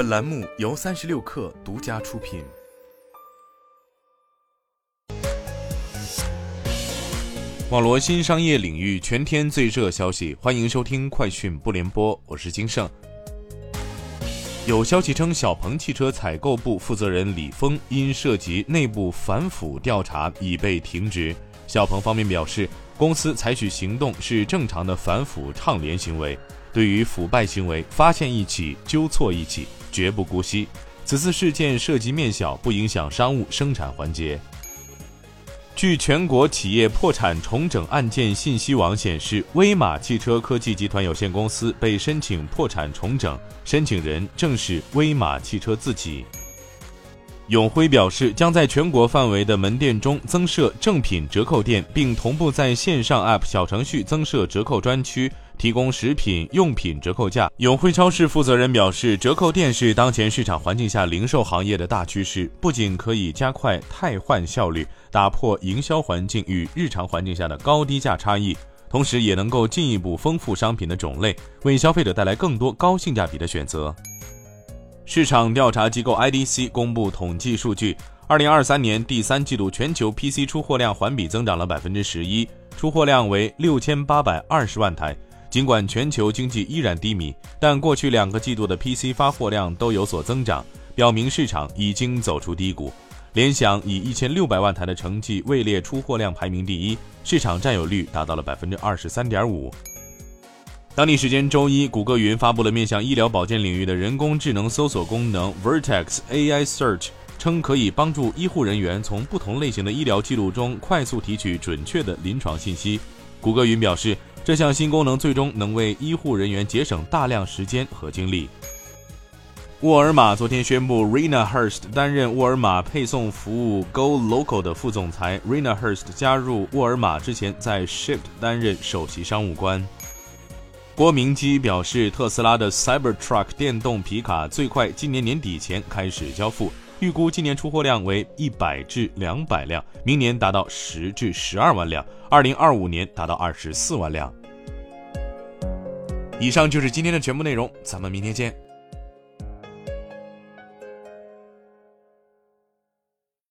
本栏目由三十六氪独家出品。网罗新商业领域全天最热消息，欢迎收听快讯不联播，我是金盛。有消息称，小鹏汽车采购部负责人李峰因涉及内部反腐调查已被停职。小鹏方面表示，公司采取行动是正常的反腐倡廉行为，对于腐败行为发现一起纠错一起，绝不姑息。此次事件涉及面小，不影响商务生产环节。据全国企业破产重整案件信息网显示，威马汽车科技集团有限公司被申请破产重整，申请人正是威马汽车自己。永辉表示，将在全国范围的门店中增设正品折扣店，并同步在线上 App 小程序增设折扣专区。提供食品用品折扣价。永辉超市负责人表示，折扣店是当前市场环境下零售行业的大趋势，不仅可以加快汰换效率，打破营销环境与日常环境下的高低价差异，同时也能够进一步丰富商品的种类，为消费者带来更多高性价比的选择。市场调查机构 IDC 公布统计数据，二零二三年第三季度全球 PC 出货量环比增长了百分之十一，出货量为六千八百二十万台。尽管全球经济依然低迷，但过去两个季度的 PC 发货量都有所增长，表明市场已经走出低谷。联想以一千六百万台的成绩位列出货量排名第一，市场占有率达到了百分之二十三点五。当地时间周一，谷歌云发布了面向医疗保健领域的人工智能搜索功能 Vertex AI Search，称可以帮助医护人员从不同类型的医疗记录中快速提取准确的临床信息。谷歌云表示。这项新功能最终能为医护人员节省大量时间和精力。沃尔玛昨天宣布，Rena Hurst 担任沃尔玛配送服务 Go Local 的副总裁。Rena Hurst 加入沃尔玛之前，在 Shipt 担任首席商务官。郭明基表示，特斯拉的 Cybertruck 电动皮卡最快今年年底前开始交付。预估今年出货量为一百至两百辆，明年达到十至十二万辆，二零二五年达到二十四万辆。以上就是今天的全部内容，咱们明天见。